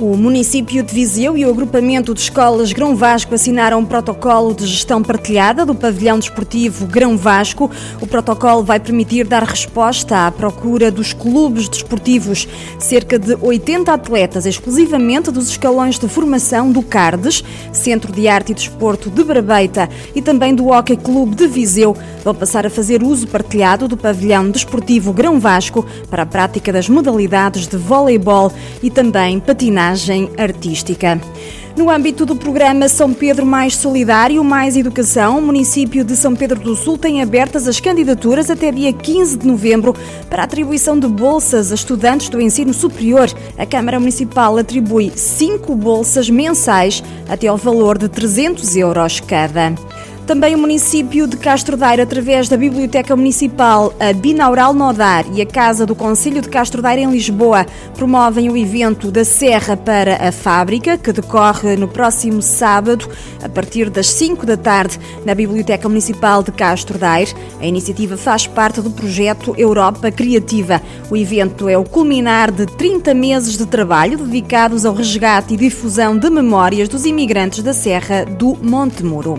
O município de Viseu e o agrupamento de escolas Grão Vasco assinaram um protocolo de gestão partilhada do pavilhão desportivo Grão Vasco. O protocolo vai permitir dar resposta à procura dos clubes desportivos. Cerca de 80 atletas, exclusivamente dos escalões de formação do CARDES, Centro de Arte e Desporto de Barbeita e também do Hockey Clube de Viseu, vão passar a fazer uso partilhado do pavilhão desportivo Grão Vasco para a prática das modalidades de voleibol e também patinagem artística. No âmbito do programa São Pedro Mais Solidário, Mais Educação, o município de São Pedro do Sul tem abertas as candidaturas até dia 15 de novembro para atribuição de bolsas a estudantes do ensino superior. A Câmara Municipal atribui cinco bolsas mensais até ao valor de 300 euros cada. Também o município de Castro Daire, através da Biblioteca Municipal, a Binaural Nodar e a Casa do Conselho de Castro Daire em Lisboa, promovem o evento da Serra para a Fábrica, que decorre no próximo sábado, a partir das 5 da tarde, na Biblioteca Municipal de Castro Daire. A iniciativa faz parte do projeto Europa Criativa. O evento é o culminar de 30 meses de trabalho dedicados ao resgate e difusão de memórias dos imigrantes da Serra do Monte Muro.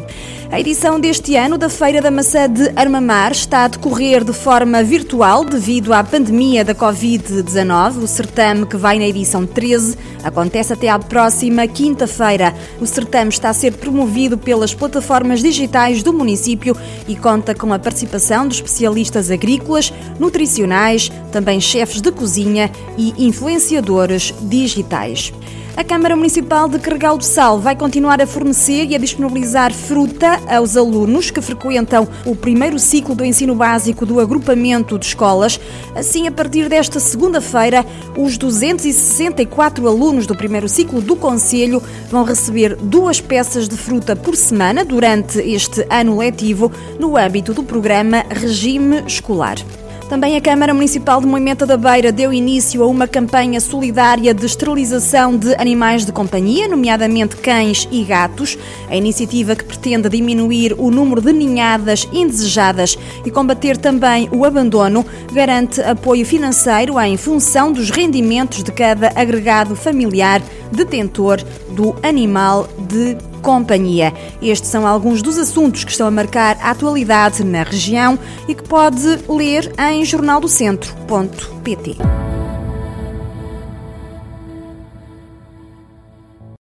A edição deste ano da Feira da Maçã de Armamar está a decorrer de forma virtual devido à pandemia da Covid-19. O certame, que vai na edição 13, acontece até à próxima quinta-feira. O certame está a ser promovido pelas plataformas digitais do município e conta com a participação de especialistas agrícolas, nutricionais, também chefes de cozinha e influenciadores digitais. A Câmara Municipal de Carregal do Sal vai continuar a fornecer e a disponibilizar fruta aos alunos que frequentam o primeiro ciclo do ensino básico do agrupamento de escolas. Assim, a partir desta segunda-feira, os 264 alunos do primeiro ciclo do Conselho vão receber duas peças de fruta por semana durante este ano letivo no âmbito do programa Regime Escolar. Também a Câmara Municipal de Moimenta da Beira deu início a uma campanha solidária de esterilização de animais de companhia, nomeadamente cães e gatos. A iniciativa que pretende diminuir o número de ninhadas indesejadas e combater também o abandono garante apoio financeiro em função dos rendimentos de cada agregado familiar detentor do animal de companhia. Estes são alguns dos assuntos que estão a marcar a atualidade na região e que pode ler em jornaldocentro.pt.